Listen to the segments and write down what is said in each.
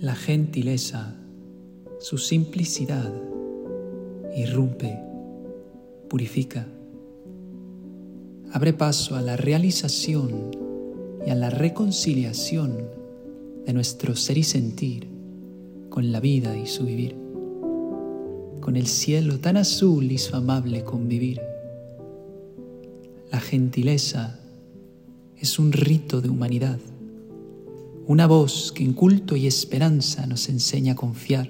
La gentileza, su simplicidad, irrumpe, purifica, abre paso a la realización y a la reconciliación de nuestro ser y sentir con la vida y su vivir, con el cielo tan azul y su amable convivir. La gentileza es un rito de humanidad, una voz que en culto y esperanza nos enseña a confiar,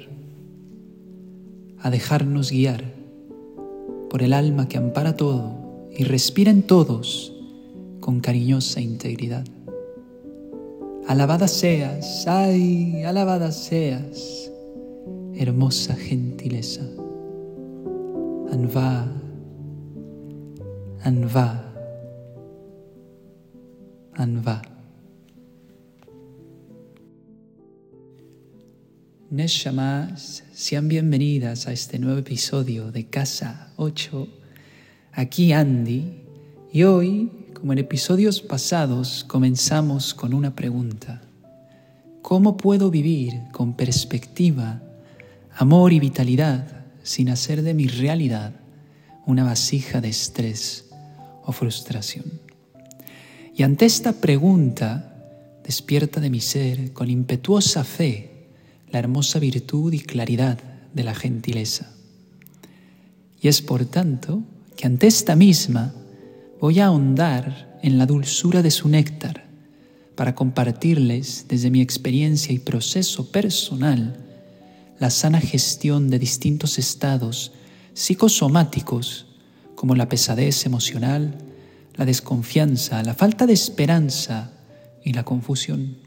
a dejarnos guiar por el alma que ampara todo y respira en todos con cariñosa integridad. Alabada seas, ay, alabada seas, hermosa gentileza. Anva, Anva, Anva. Neshamas, sean bienvenidas a este nuevo episodio de Casa 8. Aquí Andy y hoy como en episodios pasados, comenzamos con una pregunta. ¿Cómo puedo vivir con perspectiva, amor y vitalidad sin hacer de mi realidad una vasija de estrés o frustración? Y ante esta pregunta, despierta de mi ser con impetuosa fe la hermosa virtud y claridad de la gentileza. Y es por tanto que ante esta misma voy a ahondar en la dulzura de su néctar para compartirles desde mi experiencia y proceso personal la sana gestión de distintos estados psicosomáticos como la pesadez emocional, la desconfianza, la falta de esperanza y la confusión.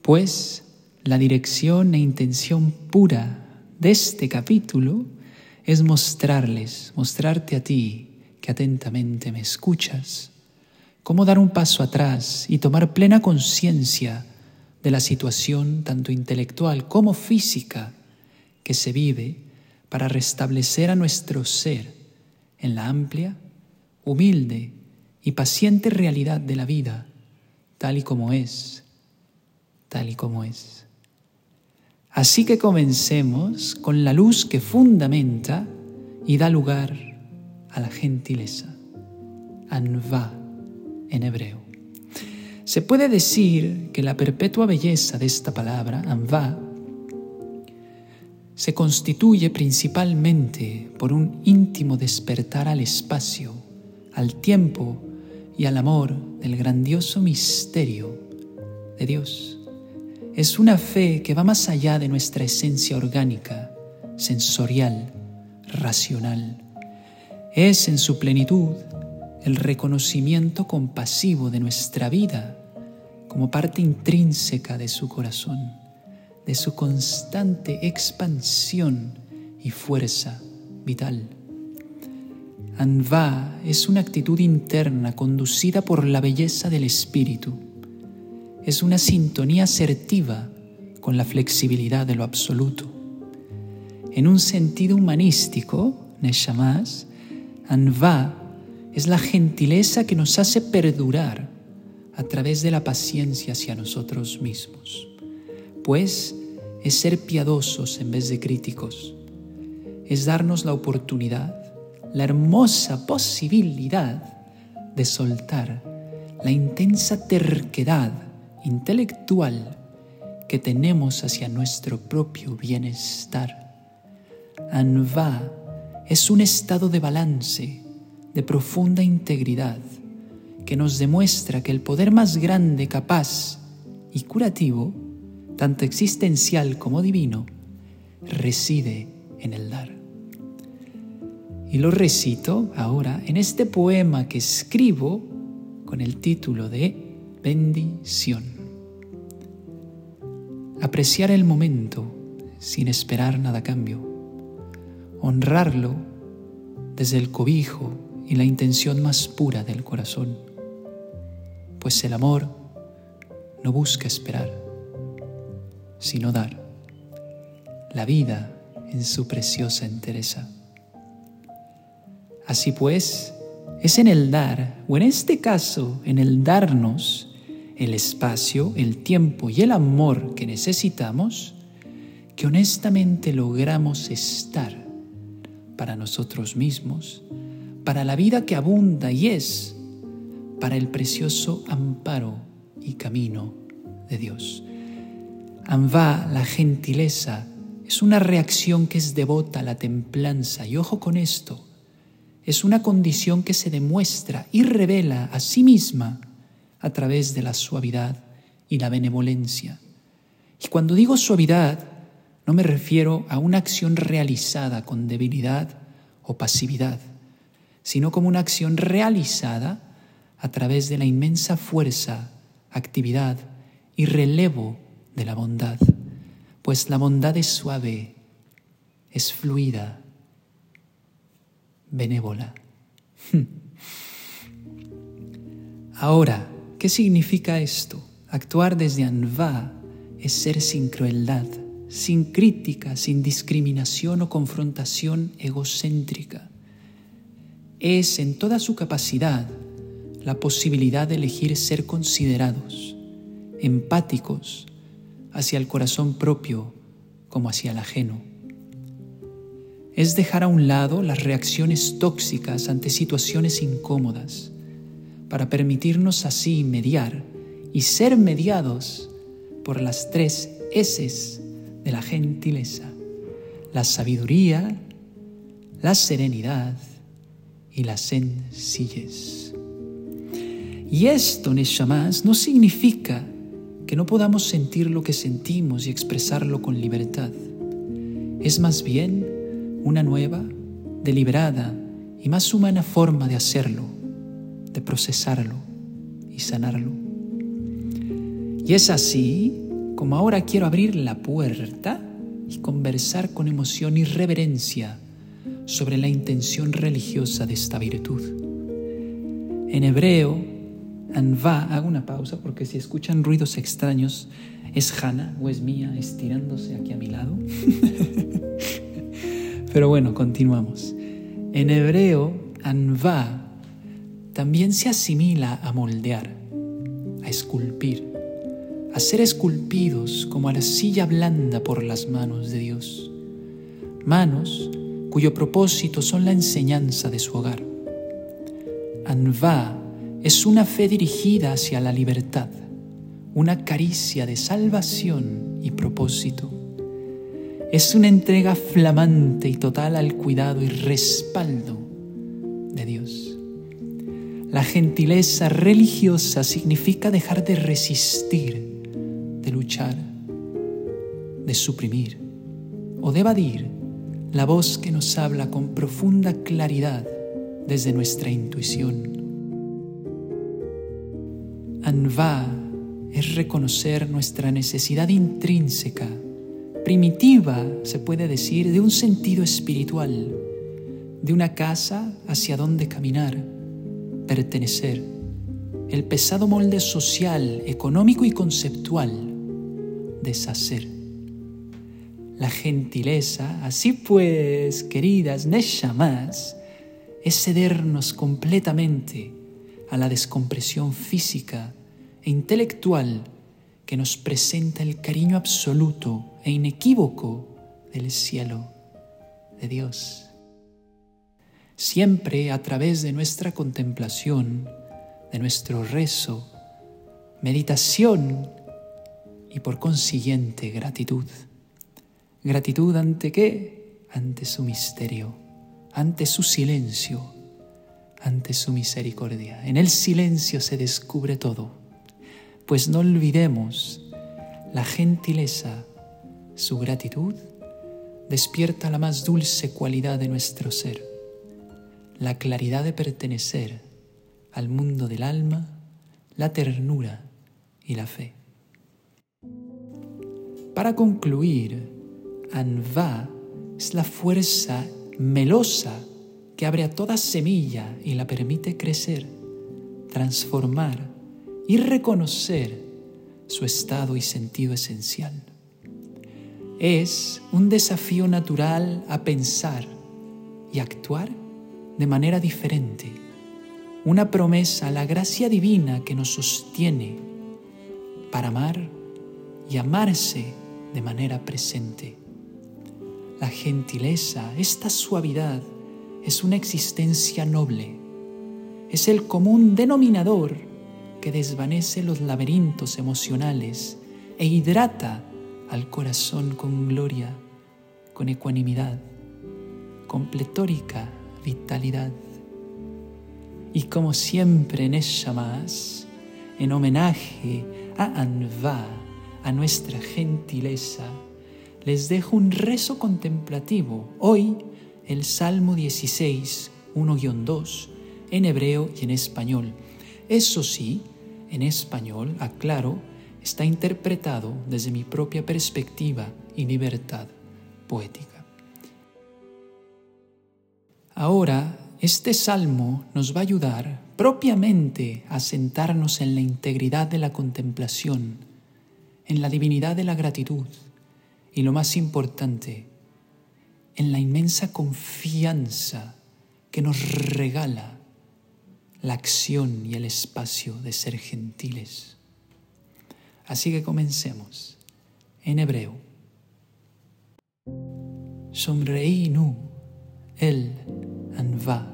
Pues la dirección e intención pura de este capítulo es mostrarles, mostrarte a ti, que atentamente me escuchas, cómo dar un paso atrás y tomar plena conciencia de la situación tanto intelectual como física que se vive para restablecer a nuestro ser en la amplia, humilde y paciente realidad de la vida, tal y como es, tal y como es. Así que comencemos con la luz que fundamenta y da lugar a la gentileza. Anva en hebreo. Se puede decir que la perpetua belleza de esta palabra, anva, se constituye principalmente por un íntimo despertar al espacio, al tiempo y al amor del grandioso misterio de Dios. Es una fe que va más allá de nuestra esencia orgánica, sensorial, racional es en su plenitud el reconocimiento compasivo de nuestra vida como parte intrínseca de su corazón, de su constante expansión y fuerza vital. Anva es una actitud interna conducida por la belleza del espíritu. Es una sintonía asertiva con la flexibilidad de lo absoluto. En un sentido humanístico, Neshamas, Anva es la gentileza que nos hace perdurar a través de la paciencia hacia nosotros mismos, pues es ser piadosos en vez de críticos, es darnos la oportunidad, la hermosa posibilidad de soltar la intensa terquedad intelectual que tenemos hacia nuestro propio bienestar. Anva es un estado de balance, de profunda integridad, que nos demuestra que el poder más grande, capaz y curativo, tanto existencial como divino, reside en el dar. Y lo recito ahora en este poema que escribo con el título de Bendición. Apreciar el momento sin esperar nada a cambio honrarlo desde el cobijo y la intención más pura del corazón, pues el amor no busca esperar, sino dar la vida en su preciosa entereza. Así pues, es en el dar, o en este caso, en el darnos el espacio, el tiempo y el amor que necesitamos, que honestamente logramos estar para nosotros mismos, para la vida que abunda y es, para el precioso amparo y camino de Dios. Anva, la gentileza, es una reacción que es devota a la templanza, y ojo con esto, es una condición que se demuestra y revela a sí misma a través de la suavidad y la benevolencia. Y cuando digo suavidad, no me refiero a una acción realizada con debilidad o pasividad, sino como una acción realizada a través de la inmensa fuerza, actividad y relevo de la bondad, pues la bondad es suave, es fluida, benévola. Ahora, ¿qué significa esto? Actuar desde Anva es ser sin crueldad, sin crítica, sin discriminación o confrontación egocéntrica. Es en toda su capacidad la posibilidad de elegir ser considerados, empáticos hacia el corazón propio como hacia el ajeno es dejar a un lado las reacciones tóxicas ante situaciones incómodas, para permitirnos así mediar y ser mediados por las tres S de la gentileza, la sabiduría, la serenidad y la sencillez. Y esto, Neshamas, no significa que no podamos sentir lo que sentimos y expresarlo con libertad. Es más bien una nueva, deliberada y más humana forma de hacerlo, de procesarlo y sanarlo. Y es así como ahora quiero abrir la puerta y conversar con emoción y reverencia sobre la intención religiosa de esta virtud. En hebreo, Anva, hago una pausa porque si escuchan ruidos extraños, es Hannah o es mía estirándose aquí a mi lado. Pero bueno, continuamos. En hebreo, anva también se asimila a moldear, a esculpir, a ser esculpidos como a la silla blanda por las manos de Dios. Manos cuyo propósito son la enseñanza de su hogar. Anva es una fe dirigida hacia la libertad, una caricia de salvación y propósito es una entrega flamante y total al cuidado y respaldo de Dios. La gentileza religiosa significa dejar de resistir, de luchar, de suprimir o de evadir la voz que nos habla con profunda claridad desde nuestra intuición. Anva es reconocer nuestra necesidad intrínseca primitiva, se puede decir, de un sentido espiritual, de una casa hacia donde caminar, pertenecer, el pesado molde social, económico y conceptual, deshacer. La gentileza, así pues, queridas Neshamas, es cedernos completamente a la descompresión física e intelectual que nos presenta el cariño absoluto e inequívoco del cielo de Dios. Siempre a través de nuestra contemplación, de nuestro rezo, meditación y por consiguiente gratitud. Gratitud ante qué? Ante su misterio, ante su silencio, ante su misericordia. En el silencio se descubre todo, pues no olvidemos la gentileza su gratitud despierta la más dulce cualidad de nuestro ser, la claridad de pertenecer al mundo del alma, la ternura y la fe. Para concluir, Anva es la fuerza melosa que abre a toda semilla y la permite crecer, transformar y reconocer su estado y sentido esencial es un desafío natural a pensar y actuar de manera diferente, una promesa, la gracia divina que nos sostiene para amar y amarse de manera presente. La gentileza, esta suavidad, es una existencia noble. Es el común denominador que desvanece los laberintos emocionales e hidrata al corazón con gloria, con ecuanimidad, con pletórica vitalidad. Y como siempre en más en homenaje a Anva, a nuestra gentileza, les dejo un rezo contemplativo. Hoy el Salmo 16, 1-2, en hebreo y en español. Eso sí, en español, aclaro, está interpretado desde mi propia perspectiva y libertad poética. Ahora, este salmo nos va a ayudar propiamente a sentarnos en la integridad de la contemplación, en la divinidad de la gratitud y lo más importante, en la inmensa confianza que nos regala la acción y el espacio de ser gentiles. Así que comencemos en hebreo. nu el anva,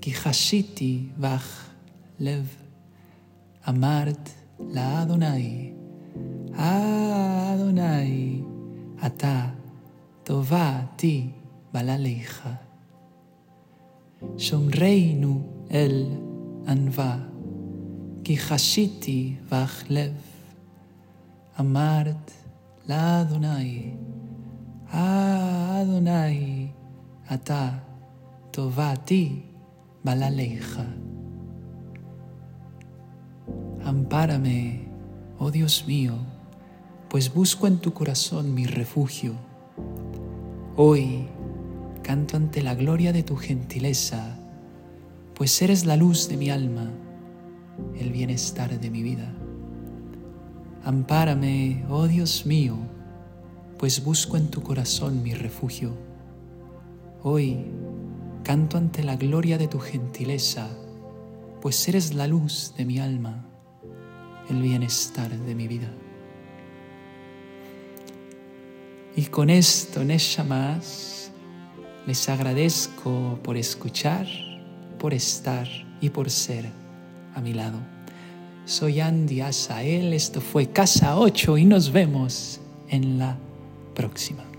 ki hashiti vach lev, amart la Adonai, Adonai, ata tovati balaleja. nu el anva, ki hashiti vach lev, אמרת לאדוני, Adonai, ata tovati balaleja. Ampárame, oh Dios mío, pues busco en tu corazón mi refugio. Hoy canto ante la gloria de tu gentileza, pues eres la luz de mi alma, el bienestar de mi vida. Ampárame, oh Dios mío, pues busco en tu corazón mi refugio. Hoy canto ante la gloria de tu gentileza, pues eres la luz de mi alma, el bienestar de mi vida. Y con esto, Nesha más, les agradezco por escuchar, por estar y por ser a mi lado. Soy Andy Asael, esto fue Casa 8 y nos vemos en la próxima.